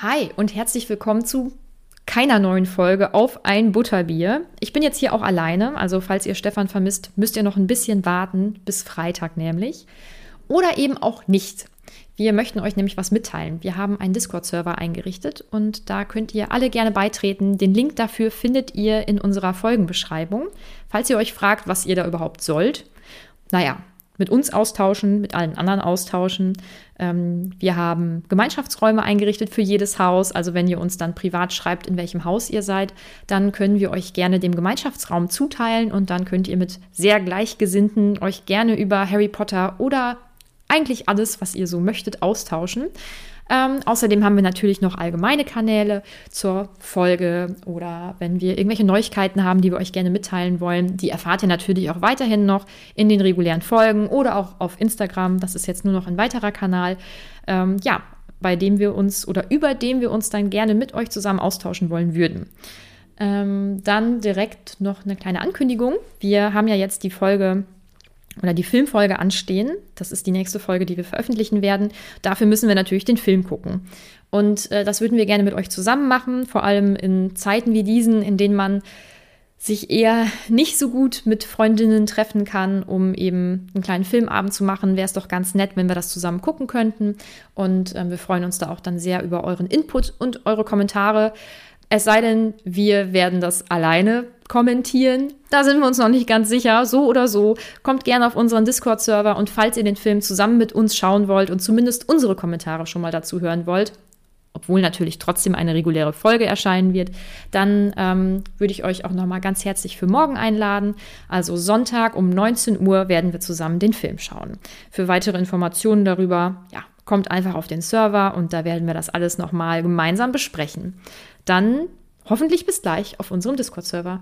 Hi und herzlich willkommen zu keiner neuen Folge auf ein Butterbier. Ich bin jetzt hier auch alleine, also falls ihr Stefan vermisst, müsst ihr noch ein bisschen warten, bis Freitag nämlich. Oder eben auch nicht. Wir möchten euch nämlich was mitteilen. Wir haben einen Discord-Server eingerichtet und da könnt ihr alle gerne beitreten. Den Link dafür findet ihr in unserer Folgenbeschreibung. Falls ihr euch fragt, was ihr da überhaupt sollt. Naja, mit uns austauschen, mit allen anderen austauschen. Ähm, wir haben Gemeinschaftsräume eingerichtet für jedes Haus. Also wenn ihr uns dann privat schreibt, in welchem Haus ihr seid, dann können wir euch gerne dem Gemeinschaftsraum zuteilen und dann könnt ihr mit sehr Gleichgesinnten euch gerne über Harry Potter oder eigentlich alles, was ihr so möchtet, austauschen. Ähm, außerdem haben wir natürlich noch allgemeine Kanäle zur Folge oder wenn wir irgendwelche Neuigkeiten haben, die wir euch gerne mitteilen wollen, die erfahrt ihr natürlich auch weiterhin noch in den regulären Folgen oder auch auf Instagram. Das ist jetzt nur noch ein weiterer Kanal. Ähm, ja, bei dem wir uns oder über dem wir uns dann gerne mit euch zusammen austauschen wollen würden. Ähm, dann direkt noch eine kleine Ankündigung. Wir haben ja jetzt die Folge oder die Filmfolge anstehen. Das ist die nächste Folge, die wir veröffentlichen werden. Dafür müssen wir natürlich den Film gucken. Und äh, das würden wir gerne mit euch zusammen machen, vor allem in Zeiten wie diesen, in denen man sich eher nicht so gut mit Freundinnen treffen kann, um eben einen kleinen Filmabend zu machen, wäre es doch ganz nett, wenn wir das zusammen gucken könnten. Und äh, wir freuen uns da auch dann sehr über euren Input und eure Kommentare. Es sei denn, wir werden das alleine kommentieren. Da sind wir uns noch nicht ganz sicher. So oder so, kommt gerne auf unseren Discord-Server und falls ihr den Film zusammen mit uns schauen wollt und zumindest unsere Kommentare schon mal dazu hören wollt, obwohl natürlich trotzdem eine reguläre Folge erscheinen wird, dann ähm, würde ich euch auch noch mal ganz herzlich für morgen einladen. Also Sonntag um 19 Uhr werden wir zusammen den Film schauen. Für weitere Informationen darüber, ja, kommt einfach auf den Server und da werden wir das alles noch mal gemeinsam besprechen. Dann hoffentlich bis gleich auf unserem Discord-Server.